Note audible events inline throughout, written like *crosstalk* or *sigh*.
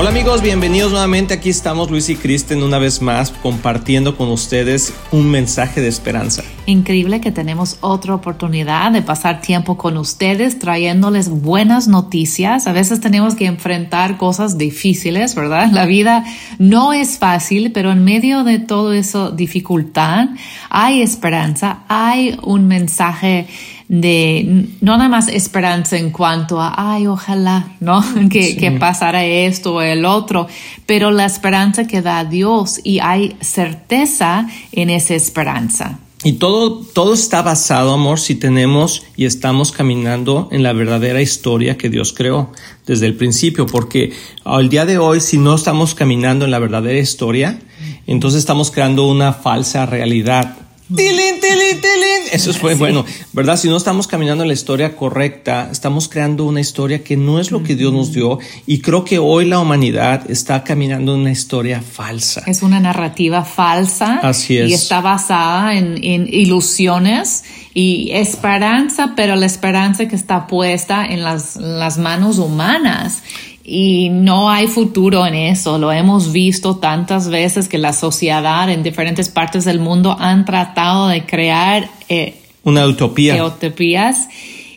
Hola amigos, bienvenidos nuevamente. Aquí estamos Luis y Kristen una vez más compartiendo con ustedes un mensaje de esperanza. Increíble que tenemos otra oportunidad de pasar tiempo con ustedes trayéndoles buenas noticias. A veces tenemos que enfrentar cosas difíciles, ¿verdad? La vida no es fácil, pero en medio de todo eso dificultad hay esperanza, hay un mensaje de no nada más esperanza en cuanto a, ay, ojalá, ¿no? *laughs* Que, que pasara esto o el otro, pero la esperanza que da Dios y hay certeza en esa esperanza. Y todo, todo está basado, amor, si tenemos y estamos caminando en la verdadera historia que Dios creó desde el principio, porque al día de hoy, si no estamos caminando en la verdadera historia, entonces estamos creando una falsa realidad Tilín, tilín, tilín. Eso fue bueno, ¿verdad? Si no estamos caminando en la historia correcta, estamos creando una historia que no es lo que Dios nos dio y creo que hoy la humanidad está caminando en una historia falsa. Es una narrativa falsa. Así es. Y está basada en, en ilusiones y esperanza, pero la esperanza que está puesta en las, las manos humanas y no hay futuro en eso. Lo hemos visto tantas veces que la sociedad en diferentes partes del mundo han tratado de crear eh, una utopía. utopías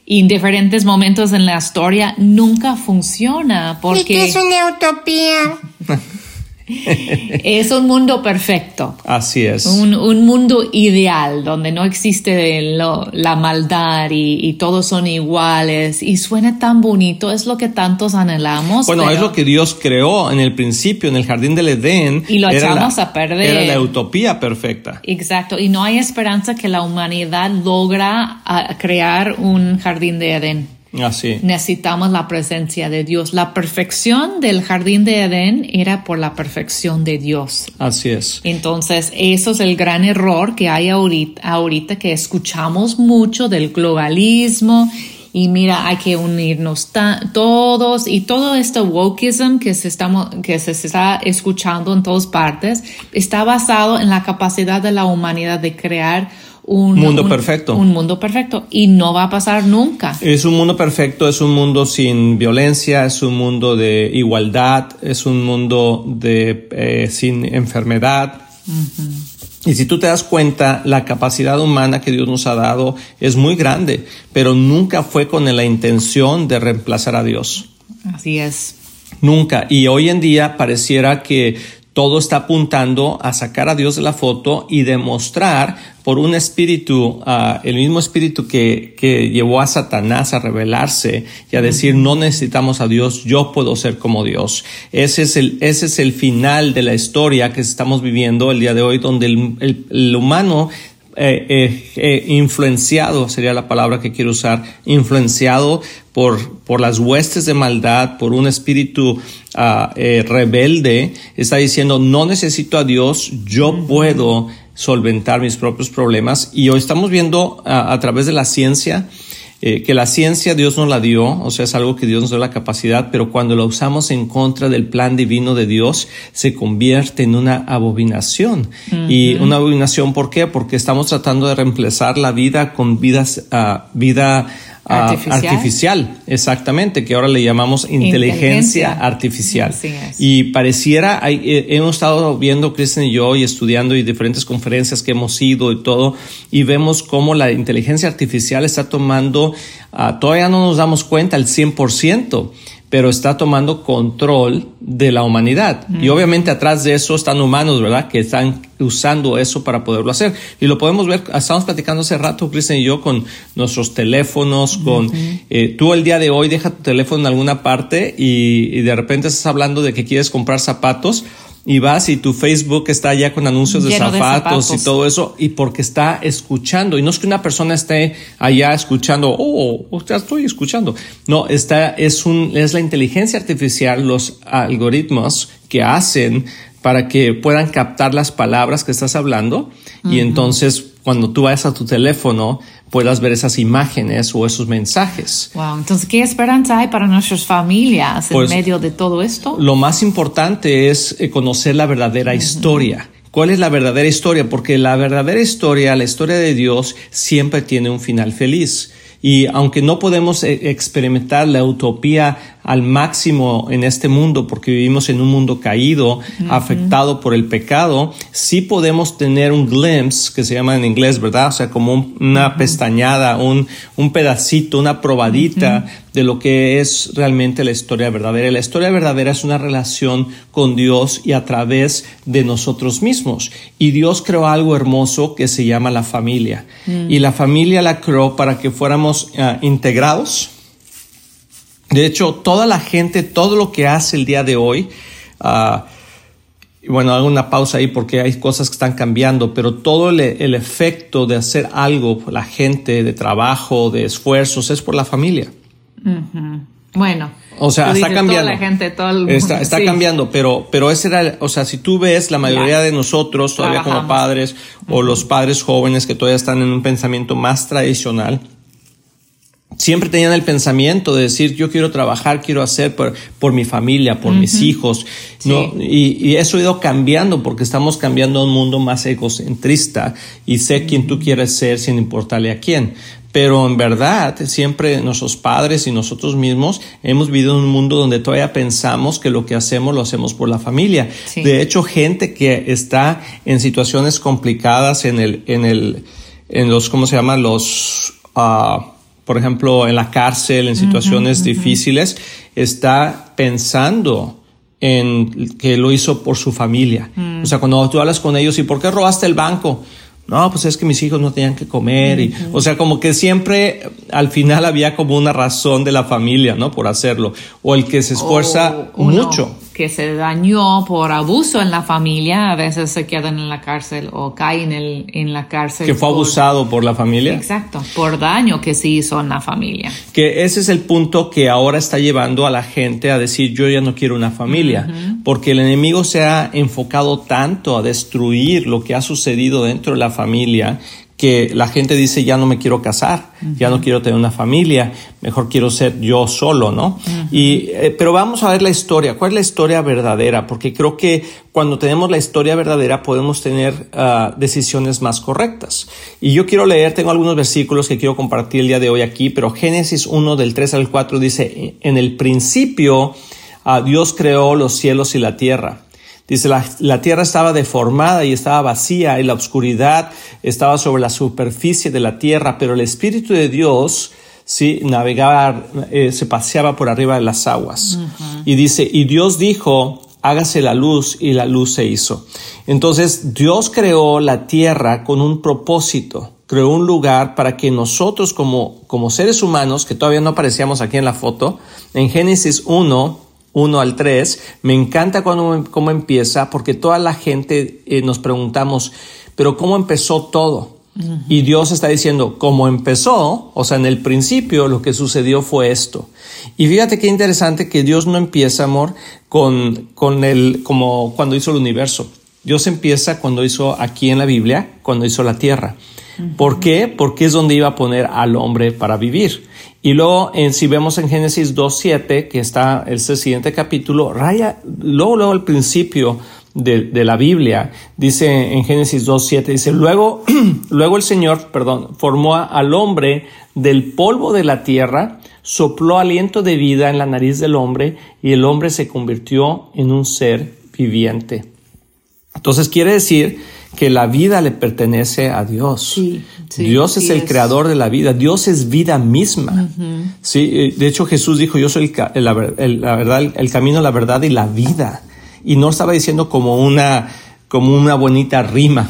y en diferentes momentos en la historia nunca funciona porque ¿Y qué es una utopía? *laughs* es un mundo perfecto. Así es. Un, mundo ideal donde no existe la maldad y, todos son iguales y suena tan bonito, es lo que tantos anhelamos. Bueno, es lo que Dios creó en el principio, en el jardín del Edén. Y lo echamos a perder. Era la utopía perfecta. Exacto, y no hay esperanza que la humanidad logra ah, crear un jardín de Edén. Así. Necesitamos la presencia de Dios. La perfección del jardín de Edén era por la perfección de Dios. Así es. Entonces, eso es el gran error que hay ahorita, ahorita que escuchamos mucho del globalismo y mira, hay que unirnos todos y todo este wokeism que se, estamos, que se está escuchando en todas partes está basado en la capacidad de la humanidad de crear un mundo perfecto. Un mundo perfecto y no va a pasar nunca. Es un mundo perfecto, es un mundo sin violencia, es un mundo de igualdad, es un mundo de eh, sin enfermedad. Y si tú te das cuenta, la capacidad humana que Dios nos ha dado es muy grande, pero nunca fue con la intención de reemplazar a Dios. Así es. Nunca. Y hoy en día pareciera que todo está apuntando a sacar a Dios de la foto y demostrar por un espíritu, uh, el mismo espíritu que, que, llevó a Satanás a rebelarse y a decir no necesitamos a Dios, yo puedo ser como Dios. Ese es el, ese es el final de la historia que estamos viviendo el día de hoy, donde el, el humano eh, eh, eh, influenciado, sería la palabra que quiero usar, influenciado por, por las huestes de maldad, por un espíritu ah, rebelde, está diciendo, no necesito a Dios, yo puedo solventar mis propios problemas. Y hoy estamos viendo a través de la ciencia, eh, que la ciencia Dios nos la dio, o sea, es algo que Dios nos dio la capacidad, pero cuando la usamos en contra del plan divino de Dios, se convierte en una abominación. Y una abominación, ¿por qué? Porque estamos tratando de reemplazar la vida con vidas, uh, vida Artificial. exactamente, que ahora le llamamos inteligencia, artificial. Y pareciera, eh, hemos estado viendo, Kristen y yo, y estudiando y diferentes conferencias que hemos ido y todo, y vemos cómo la inteligencia artificial está tomando, ah, todavía no nos damos cuenta al 100%, pero está tomando control de la humanidad. Y obviamente atrás de eso están humanos, ¿verdad? Que están usando eso para poderlo hacer. Y lo podemos ver, estamos platicando hace rato, Kristen y yo, con nuestros teléfonos, con eh, tú el día de hoy deja tu teléfono en alguna parte y, y de repente estás hablando de que quieres comprar zapatos y vas y tu Facebook está ya con anuncios de zapatos, y todo eso, y porque está escuchando. Y no es que una persona esté allá escuchando, oh, ya estoy escuchando. No, está, es un, es la inteligencia artificial, los algoritmos que hacen para que puedan captar las palabras que estás hablando. Y entonces, cuando tú vas a tu teléfono, puedas ver esas imágenes o esos mensajes. Wow, entonces, ¿qué esperanza hay para nuestras familias en pues, medio de todo esto? Lo más importante es eh, conocer la verdadera historia. ¿Cuál es la verdadera historia? Porque la verdadera historia, la historia de Dios, siempre tiene un final feliz. Y aunque no podemos eh, experimentar la utopía al máximo en este mundo porque vivimos en un mundo caído, afectado por el pecado, sí podemos tener un glimpse, que se llama en inglés, ¿verdad? O sea, como una pestañada, un, un pedacito, una probadita de lo que es realmente la historia verdadera. La historia verdadera es una relación con Dios y a través de nosotros mismos. Y Dios creó algo hermoso que se llama la familia. Mm. Y la familia la creó para que fuéramos ah, integrados. De hecho, toda la gente, todo lo que hace el día de hoy, uh, bueno, hago una pausa ahí porque hay cosas que están cambiando, pero todo el, efecto de hacer algo, la gente, de trabajo, de esfuerzos, es por la familia. Bueno. O sea, está cambiando. Está, cambiando, pero, pero ese era, o sea, si tú ves la mayoría de nosotros todavía como padres o los padres jóvenes que todavía están en un pensamiento más tradicional, siempre tenían el pensamiento de decir yo quiero trabajar, quiero hacer por, por mi familia, por mis hijos, ¿no? Y, y, eso ha ido cambiando porque estamos cambiando a un mundo más egocentrista y sé quién tú quieres ser sin importarle a quién. Pero en verdad, siempre nuestros padres y nosotros mismos hemos vivido en un mundo donde todavía pensamos que lo que hacemos lo hacemos por la familia. De hecho, gente que está en situaciones complicadas en el, en el, en los, ¿cómo se llama? Los, uh, por ejemplo, en la cárcel, en situaciones difíciles, está pensando en que lo hizo por su familia. Mm. O sea, cuando tú hablas con ellos, ¿y por qué robaste el banco? no, pues es que mis hijos no tenían que comer. Y, o sea, como que siempre al final había como una razón de la familia, ¿no? Por hacerlo. O el que se esfuerza mucho que se dañó por abuso en la familia, a veces se quedan en la cárcel o caen en, en la cárcel. Que fue abusado por la familia. Exacto, por daño que se hizo en la familia. Que ese es el punto que ahora está llevando a la gente a decir yo ya no quiero una familia, porque el enemigo se ha enfocado tanto a destruir lo que ha sucedido dentro de la familia que la gente dice ya no me quiero casar, ya no quiero tener una familia, mejor quiero ser yo solo, ¿no? Y eh, pero vamos a ver la historia, ¿cuál es la historia verdadera? Porque creo que cuando tenemos la historia verdadera podemos tener ah, decisiones más correctas. Y yo quiero leer, tengo algunos versículos que quiero compartir el día de hoy aquí, pero Génesis 1 del 3 al 4 dice, en el principio uh, Dios creó los cielos y la tierra. Dice, la, tierra estaba deformada y estaba vacía y la oscuridad estaba sobre la superficie de la tierra, pero el Espíritu de Dios sí, navegaba, eh, se paseaba por arriba de las aguas. Y dice, y Dios dijo, hágase la luz y la luz se hizo. Entonces Dios creó la tierra con un propósito, creó un lugar para que nosotros como, como seres humanos, que todavía no aparecíamos aquí en la foto, en Génesis 1, 1 al 3, me encanta cuando, cómo empieza, porque toda la gente eh, nos preguntamos, pero ¿cómo empezó todo? Y Dios está diciendo, ¿cómo empezó, o sea, en el principio lo que sucedió fue esto. Y fíjate qué interesante que Dios no empieza, amor, con, con el, como cuando hizo el universo. Dios empieza cuando hizo aquí en la Biblia, cuando hizo la tierra. ¿Por qué? Porque es donde iba a poner al hombre para vivir. Y luego, en, si vemos en Génesis 2.7, que está el siguiente capítulo, raya, luego, luego al principio de, de, la Biblia, dice en Génesis 2.7, dice, luego, *clears throat* luego el Señor, perdón, formó al hombre del polvo de la tierra, sopló aliento de vida en la nariz del hombre y el hombre se convirtió en un ser viviente. Entonces quiere decir que la vida le pertenece a Dios. Dios es el creador de la vida. Dios es vida misma. Sí, eh, de hecho Jesús dijo, yo soy el, la verdad, el camino, la verdad y la vida. Y no estaba diciendo como una como una bonita rima,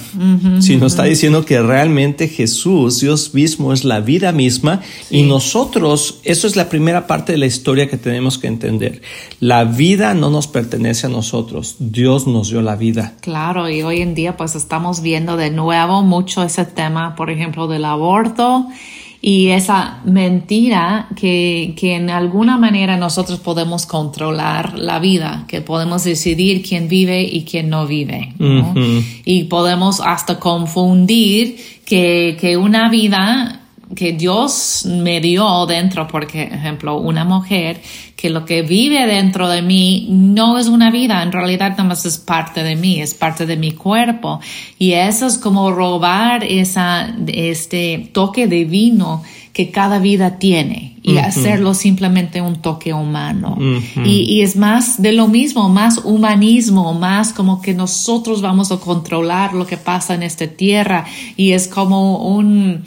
sino está diciendo que realmente Jesús, Dios mismo, es la vida misma y nosotros, eso es la primera parte de la historia que tenemos que entender. La vida no nos pertenece a nosotros, Dios nos dio la vida. Claro, y hoy en día pues estamos viendo de nuevo mucho ese tema, por ejemplo, del aborto y esa mentira que, que, en alguna manera nosotros podemos controlar la vida, que podemos decidir quién vive y quién no vive. Y podemos hasta confundir que, que una vida que Dios me dio dentro, por ejemplo, una mujer que lo que vive dentro de mí no es una vida, en realidad nada más es parte de mí, es parte de mi cuerpo. Y eso es como robar esa, este toque divino que cada vida tiene. y hacerlo simplemente un toque humano. y, y, es más de lo mismo, más humanismo, más como que nosotros vamos a controlar lo que pasa en esta tierra y es como un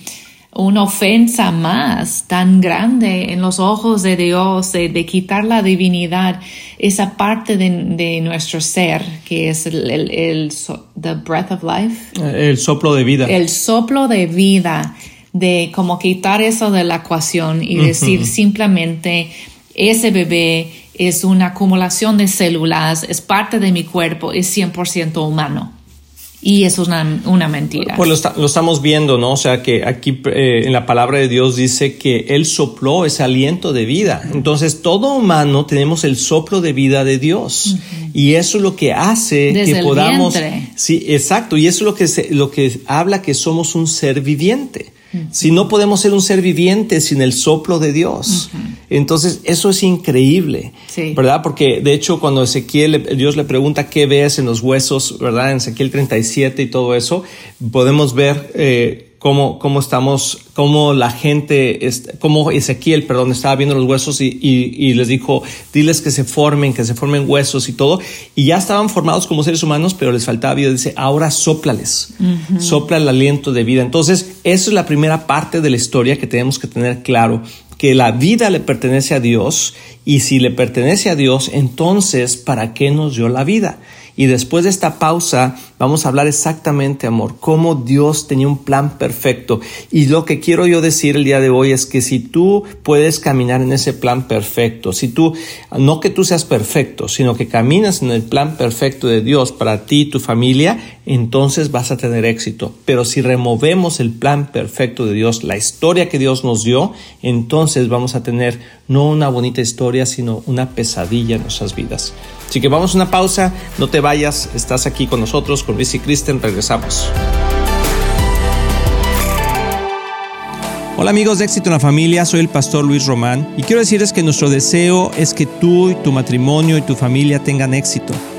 una ofensa más tan grande en los ojos de Dios, de, quitar la divinidad, esa parte de, nuestro ser que es el, el, the breath of life. El soplo de vida. El soplo de vida, de como quitar eso de la ecuación y decir simplemente ese bebé es una acumulación de células, es parte de mi cuerpo, es 100% humano. Y eso es una, mentira. Pues lo, estamos viendo, ¿no? O sea, que aquí eh, en la palabra de Dios dice que Él sopló ese aliento de vida. Entonces, todo humano tenemos el soplo de vida de Dios. Y eso es lo que hace que podamos. Sí, exacto. Y eso es lo que, se, lo que habla que somos un ser viviente. Si no podemos ser un ser viviente sin el soplo de Dios. Entonces, eso es increíble, ¿verdad? Porque de hecho, cuando Ezequiel, Dios le pregunta qué ves en los huesos, ¿verdad? En Ezequiel 37 y todo eso, podemos ver eh, cómo, cómo estamos, cómo la gente, cómo Ezequiel, perdón, estaba viendo los huesos y, y, les dijo, diles que se formen, que se formen huesos y todo. Y ya estaban formados como seres humanos, pero les faltaba vida. Dice, ahora soplales, sopla el aliento de vida. Entonces, eso es la primera parte de la historia que tenemos que tener claro que la vida le pertenece a Dios y si le pertenece a Dios, entonces, ¿para qué nos dio la vida? Y después de esta pausa vamos a hablar exactamente, amor, cómo Dios tenía un plan perfecto. Y lo que quiero yo decir el día de hoy es que si tú puedes caminar en ese plan perfecto, si tú, no que tú seas perfecto, sino que caminas en el plan perfecto de Dios para ti y tu familia, entonces vas a tener éxito. Pero si removemos el plan perfecto de Dios, la historia que Dios nos dio, entonces vamos a tener no una bonita historia, sino una pesadilla en nuestras vidas. Así que vamos a una pausa, no te vayas, estás aquí con nosotros, con Luis y Kristen, regresamos. Hola amigos de Éxito en la Familia, soy el pastor Luis Román y quiero decirles que nuestro deseo es que tú y tu matrimonio y tu familia tengan éxito.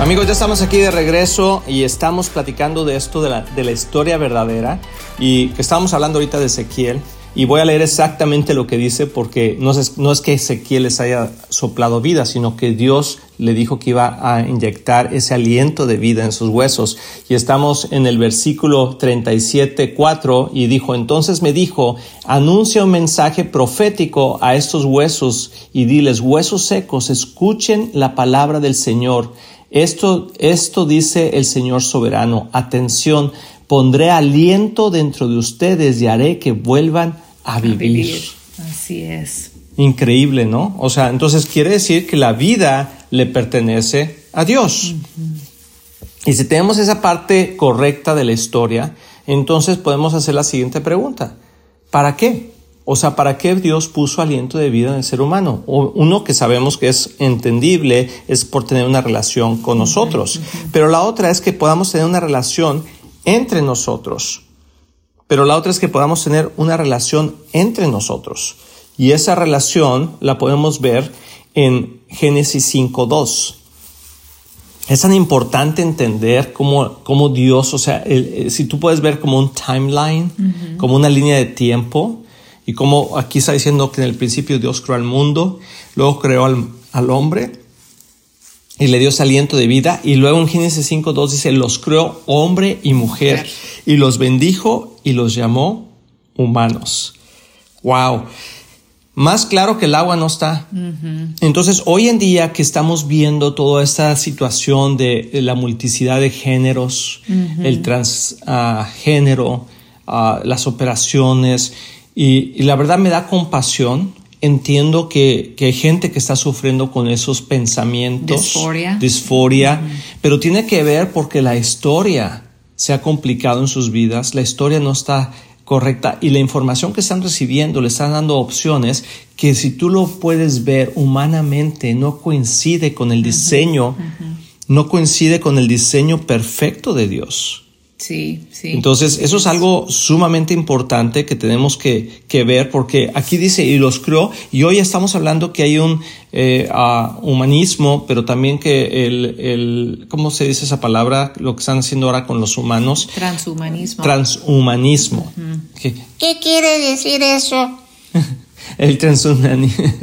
Amigos, ya estamos aquí de regreso y estamos platicando de esto de la, historia verdadera y que estamos hablando ahorita de Ezequiel y voy a leer exactamente lo que dice porque no es, no es que Ezequiel les haya soplado vida, sino que Dios le dijo que iba a inyectar ese aliento de vida en sus huesos. Y estamos en el versículo 37, 4 y dijo, entonces me dijo, anuncia un mensaje profético a estos huesos y diles, huesos secos, escuchen la palabra del Señor. Esto, esto dice el Señor soberano. Atención, pondré aliento dentro de ustedes y haré que vuelvan a vivir. Así es. Increíble, ¿no? O sea, entonces quiere decir que la vida le pertenece a Dios. Y si tenemos esa parte correcta de la historia, entonces podemos hacer la siguiente pregunta. ¿Para qué? O sea, ¿para qué Dios puso aliento de vida en el ser humano? uno que sabemos que es entendible es por tener una relación con nosotros, pero la otra es que podamos tener una relación entre nosotros. Pero la otra es que podamos tener una relación entre nosotros. Y esa relación la podemos ver en Génesis 5.2. Es tan importante entender cómo, cómo Dios, o sea, si tú puedes ver como un timeline, como una línea de tiempo, y como aquí está diciendo que en el principio Dios creó al mundo, luego creó al, hombre y le dio ese aliento de vida. Y luego en Génesis 5.2 dice, los creó hombre y mujer y los bendijo y los llamó humanos. Wow. Más claro que el agua no está. Entonces, hoy en día que estamos viendo toda esta situación de la multiplicidad de géneros, el transgénero, ah, las operaciones, y, la verdad me da compasión. Entiendo que, hay gente que está sufriendo con esos pensamientos. Disforia. Disforia. Pero tiene que ver porque la historia se ha complicado en sus vidas. La historia no está correcta y la información que están recibiendo le están dando opciones que si tú lo puedes ver humanamente no coincide con el diseño, no coincide con el diseño perfecto de Dios. Sí, sí. Entonces, eso es algo sumamente importante que tenemos que, ver porque aquí dice, y los creó, y hoy estamos hablando que hay un eh, humanismo, pero también que el, el, ¿cómo se dice esa palabra? Lo que están haciendo ahora con los humanos. Transhumanismo. Transhumanismo. ¿Qué quiere decir eso? *laughs* el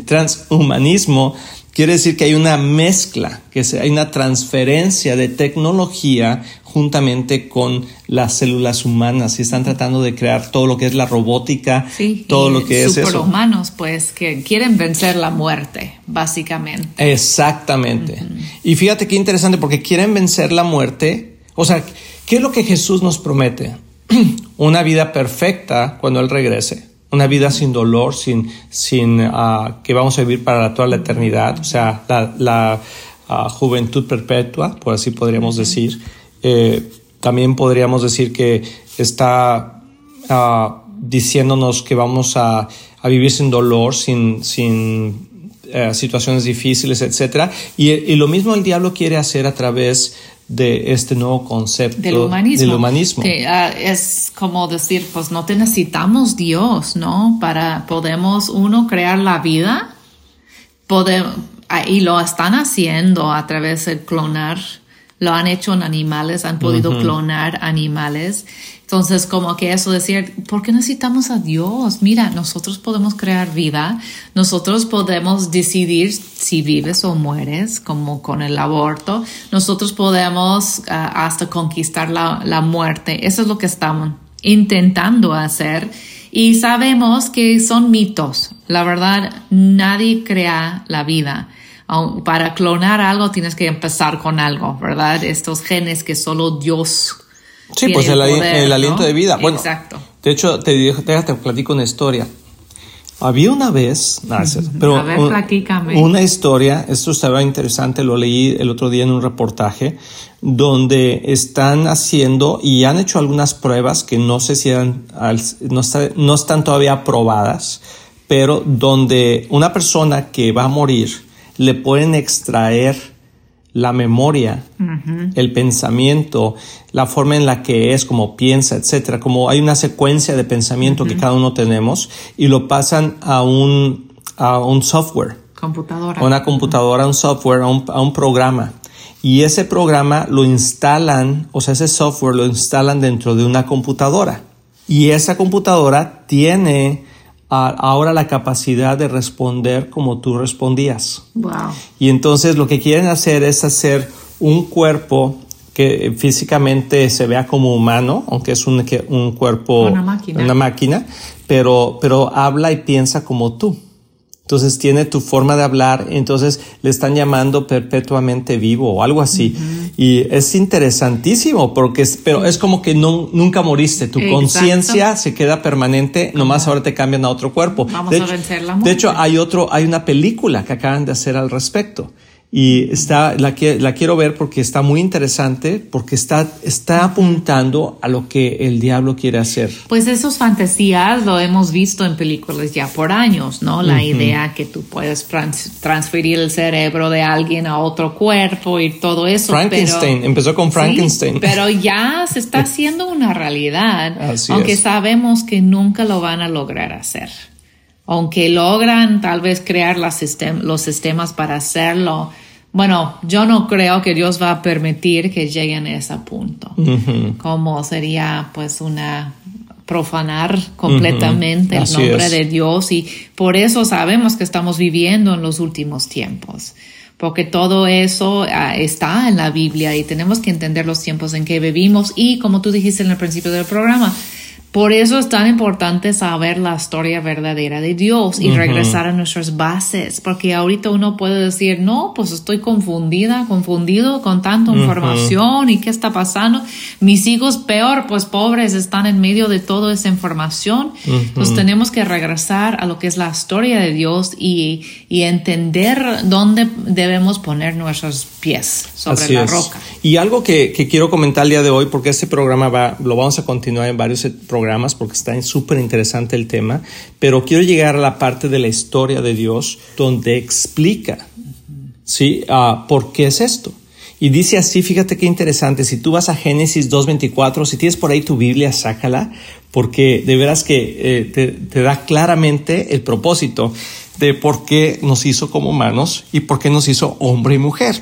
transhumanismo quiere decir que hay una mezcla, que hay una transferencia de tecnología juntamente con las células humanas y están tratando de crear todo lo que es la robótica, todo lo que es eso. humanos, pues, que quieren vencer la muerte, básicamente. Exactamente. Y fíjate qué interesante, porque quieren vencer la muerte. O sea, ¿qué es lo que Jesús nos promete? *clears throat* Una vida perfecta cuando Él regrese. Una vida sin dolor, sin, sin uh, que vamos a vivir para toda la eternidad. O sea, la, uh, juventud perpetua, por así podríamos decir eh, también podríamos decir que está ah, diciéndonos que vamos a, vivir sin dolor, sin, sin eh, situaciones difíciles, etc. Y, lo mismo el diablo quiere hacer a través de este nuevo concepto del humanismo. Que, ah, es como decir, pues no te necesitamos Dios, ¿no? Para podemos uno crear la vida, ah, y lo están haciendo a través del clonar lo han hecho en animales, han podido clonar animales. Entonces, como que eso decir, ¿por qué necesitamos a Dios? Mira, nosotros podemos crear vida, nosotros podemos decidir si vives o mueres, como con el aborto, nosotros podemos ah, hasta conquistar la, la muerte. Eso es lo que estamos intentando hacer. Y sabemos que son mitos. La verdad, nadie crea la vida para clonar algo tienes que empezar con algo, ¿verdad? Estos genes que solo Dios. Sí, pues el, aliento de vida. Bueno, Exacto. De hecho, te, te platico una historia. Había una vez, pero una historia, esto estaba interesante, lo leí el otro día en un reportaje, donde están haciendo y han hecho algunas pruebas que no sé si eran, no, no están todavía probadas, pero donde una persona que va a morir le pueden extraer la memoria, el pensamiento, la forma en la que es, como piensa, etcétera. Como hay una secuencia de pensamiento que cada uno tenemos y lo pasan a un, a un software. Computadora. A una computadora, un software, a un, a un programa. Y ese programa lo instalan, o sea, ese software lo instalan dentro de una computadora. Y esa computadora tiene ahora la capacidad de responder como tú respondías. Wow. Y entonces lo que quieren hacer es hacer un cuerpo que físicamente se vea como humano, aunque es un, un cuerpo, una máquina, una máquina pero, pero habla y piensa como tú. Entonces tiene tu forma de hablar, entonces le están llamando perpetuamente vivo o algo así. Y es interesantísimo porque es, pero es como que no, nunca moriste, tu conciencia se queda permanente, nomás ahora te cambian a otro cuerpo. Vamos de a hecho, vencer la De muerte. hecho, hay otro, hay una película que acaban de hacer al respecto. Y está, la, la quiero ver porque está muy interesante, porque está, está apuntando a lo que el diablo quiere hacer. Pues esas fantasías lo hemos visto en películas ya por años, ¿no? La idea que tú puedes trans- transferir el cerebro de alguien a otro cuerpo y todo eso. Frankenstein, pero- empezó con Sí, Frankenstein. pero *laughs* ya se está haciendo una realidad, Así aunque es. sabemos que nunca lo van a lograr hacer. Aunque logran tal vez crear las sistem- los sistemas para hacerlo, bueno, yo no creo que Dios va a permitir que lleguen a ese punto. Como sería pues una profanar completamente el nombre es. de Dios y por eso sabemos que estamos viviendo en los últimos tiempos. Porque todo eso ah, está en la Biblia y tenemos que entender los tiempos en que vivimos y como tú dijiste en el principio del programa, por eso es tan importante saber la historia verdadera de Dios y regresar a nuestras bases, porque ahorita uno puede decir, no, pues estoy confundida, confundido con tanta información y qué está pasando. Mis hijos peor, pues pobres, están en medio de toda esa información. Entonces tenemos que regresar a lo que es la historia de Dios y, y entender dónde debemos poner nuestros pies sobre Así la es. roca. Y algo que, que quiero comentar el día de hoy, porque este programa va, lo vamos a continuar en varios eh, programas, porque está súper interesante el tema, pero quiero llegar a la parte de la historia de Dios donde explica, ¿sí? Ah, ¿Por qué es esto? Y dice así, fíjate qué interesante, si tú vas a Génesis 2.24, si tienes por ahí tu Biblia, sácala, porque de veras que eh, te, te da claramente el propósito de por qué nos hizo como humanos y por qué nos hizo hombre y mujer.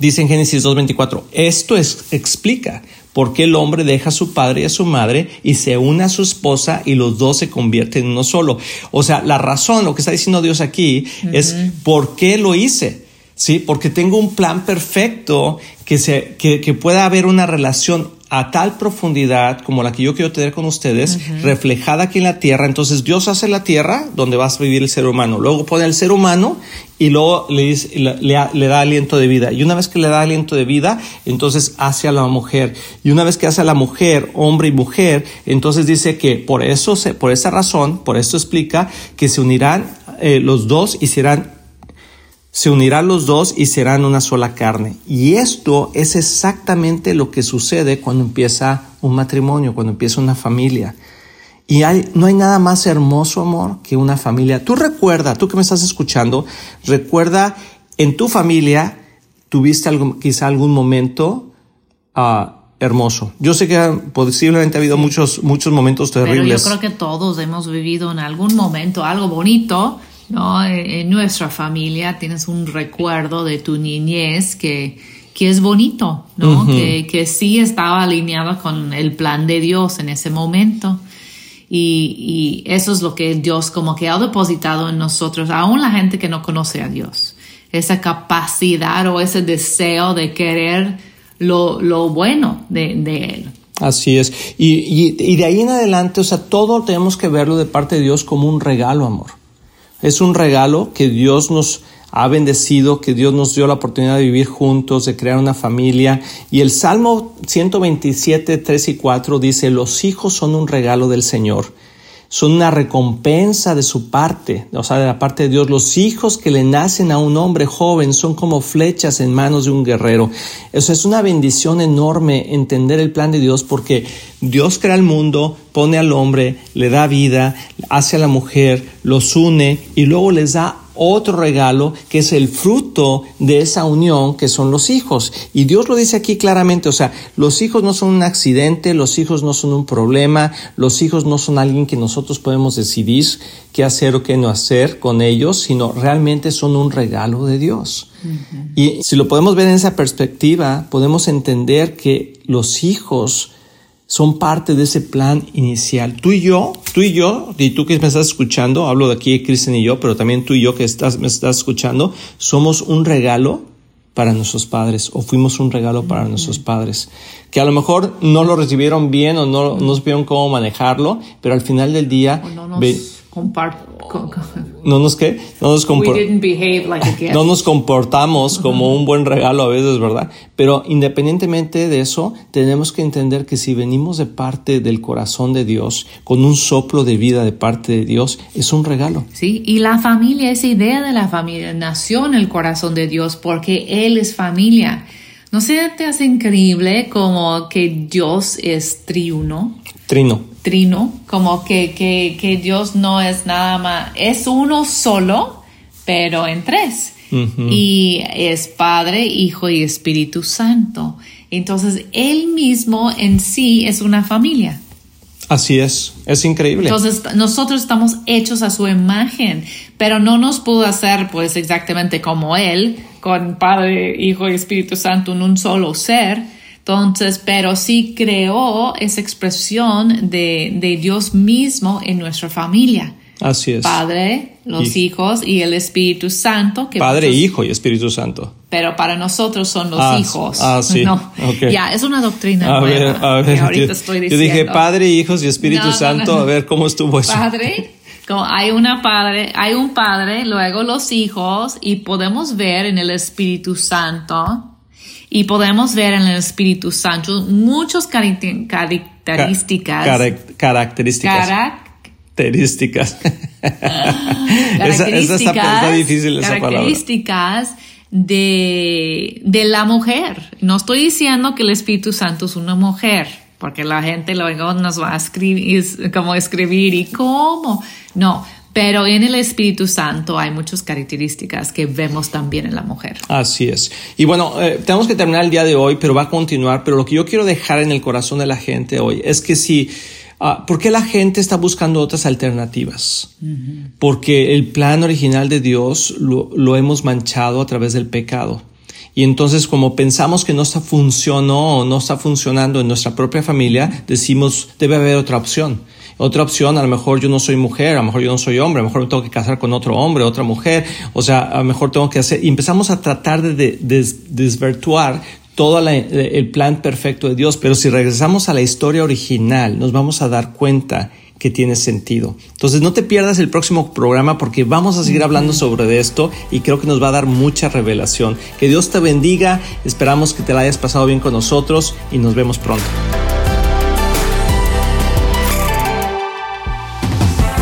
Dice en Génesis 2.24, esto es, explica por qué el hombre deja a su padre y a su madre y se une a su esposa y los dos se convierten en uno solo. O sea, la razón, lo que está diciendo Dios aquí es por qué lo hice. Sí, porque tengo un plan perfecto que, se, que, que pueda haber una relación a tal profundidad como la que yo quiero tener con ustedes, reflejada aquí en la tierra. Entonces Dios hace la tierra donde vas a vivir el ser humano. Luego pone el ser humano y luego le, dice- le, da aliento de vida. Y una vez que le da aliento de vida, entonces hace a la mujer. Y una vez que hace a la mujer, hombre y mujer, entonces dice que por eso, se, por esa razón, por eso explica que se unirán eh, los dos y serán se unirán los dos y serán una sola carne. Y esto es exactamente lo que sucede cuando empieza un matrimonio, cuando empieza una familia. Y hay, no hay nada más hermoso, amor, que una familia. Tú recuerda, tú que me estás escuchando, recuerda en tu familia, tuviste algún, quizá algún momento ah, hermoso. Yo sé que posiblemente ha habido muchos, muchos momentos Pero terribles. yo creo que todos hemos vivido en algún momento algo bonito, ¿no? En, en nuestra familia tienes un recuerdo de tu niñez que, que es bonito, ¿no? que, que sí estaba alineado con el plan de Dios en ese momento. Y, y eso es lo que Dios como que ha depositado en nosotros, aún la gente que no conoce a Dios. Esa capacidad o ese deseo de querer lo, lo bueno de, de Él. Así es. Y, y, y de ahí en adelante, o sea, todo tenemos que verlo de parte de Dios como un regalo, amor. Es un regalo que Dios nos ha bendecido, que Dios nos dio la oportunidad de vivir juntos, de crear una familia. Y el Salmo 127, 3 y 4 dice, los hijos son un regalo del Señor. Son una recompensa de su parte, o sea, de la parte de Dios. Los hijos que le nacen a un hombre joven son como flechas en manos de un guerrero. Eso es una bendición enorme entender el plan de Dios porque Dios crea el mundo, pone al hombre, le da vida, hace a la mujer, los une y luego les da otro regalo que es el fruto de esa unión que son los hijos. Y Dios lo dice aquí claramente, o sea, los hijos no son un accidente, los hijos no son un problema, los hijos no son alguien que nosotros podemos decidir qué hacer o qué no hacer con ellos, sino realmente son un regalo de Dios. Y si lo podemos ver en esa perspectiva, podemos entender que los hijos son parte de ese plan inicial. Tú y yo, tú y yo, y tú que me estás escuchando, hablo de aquí Kristen y yo, pero también tú y yo que estás, me estás escuchando, somos un regalo para nuestros padres o fuimos un regalo para nuestros padres que a lo mejor no lo recibieron bien o no, no supieron cómo manejarlo pero al final del día O no nos No nos qué, no nos we compor- didn't behave like a gift. no nos comportamos como un buen regalo a veces, ¿verdad? Pero independientemente de eso, tenemos que entender que si venimos de parte del corazón de Dios, con un soplo de vida de parte de Dios, es un regalo. Sí, y la familia, esa idea de la familia nació en el corazón de Dios porque Él es familia. ¿No se te hace increíble como que Dios es triuno? Trino. Trino, como que, que, que Dios no es nada más, es uno solo, pero en tres. Y es Padre, Hijo y Espíritu Santo. Entonces, Él mismo en sí es una familia. Así es, es increíble. Entonces, nosotros estamos hechos a su imagen, pero no nos pudo hacer pues exactamente como Él, con Padre, Hijo y Espíritu Santo en un solo ser. Entonces, pero sí creó esa expresión de, de Dios mismo en nuestra familia. Así es. Padre, los Y- hijos y el Espíritu Santo. Que Padre, muchos- Hijo y Espíritu Santo. Pero para nosotros son los Ah, hijos. ah, sí. *laughs* No. Ok. Ya, es una doctrina A ver, nueva. a ver. que ahorita yo, estoy yo diciendo. dije Padre, Hijos y Espíritu No, no, Santo. no. A ver cómo estuvo eso. Padre, como hay una padre, hay un padre, luego los hijos, y podemos ver en el Espíritu Santo, y podemos ver en el Espíritu Santo muchas caracter- Ca- características. carac- características. carac- características. *laughs* esa, esa está, está características- difícil esa palabra. características de, de la mujer. No estoy diciendo que el Espíritu Santo es una mujer, porque la gente luego nos va a escribir, es como escribir y cómo. No, pero en el Espíritu Santo hay muchas características que vemos también en la mujer. Así es. Y bueno, eh, tenemos que terminar el día de hoy, pero va a continuar. Pero lo que yo quiero dejar en el corazón de la gente hoy es que si, ah, ¿por qué la gente está buscando otras alternativas? Porque el plan original de Dios lo, lo hemos manchado a través del pecado. Y entonces como pensamos que no está funcionó o no está funcionando en nuestra propia familia, decimos, debe haber otra opción. Otra opción, a lo mejor yo no soy mujer, a lo mejor yo no soy hombre, a lo mejor me tengo que casar con otro hombre, otra mujer, o sea, a lo mejor tengo que hacer, y empezamos a tratar de, de- des- desvirtuar todo la- el plan perfecto de Dios, pero si regresamos a la historia original, nos vamos a dar cuenta que tiene sentido. Entonces no te pierdas el próximo programa porque vamos a seguir hablando sobre esto y creo que nos va a dar mucha revelación. Que Dios te bendiga, esperamos que te la hayas pasado bien con nosotros y nos vemos pronto.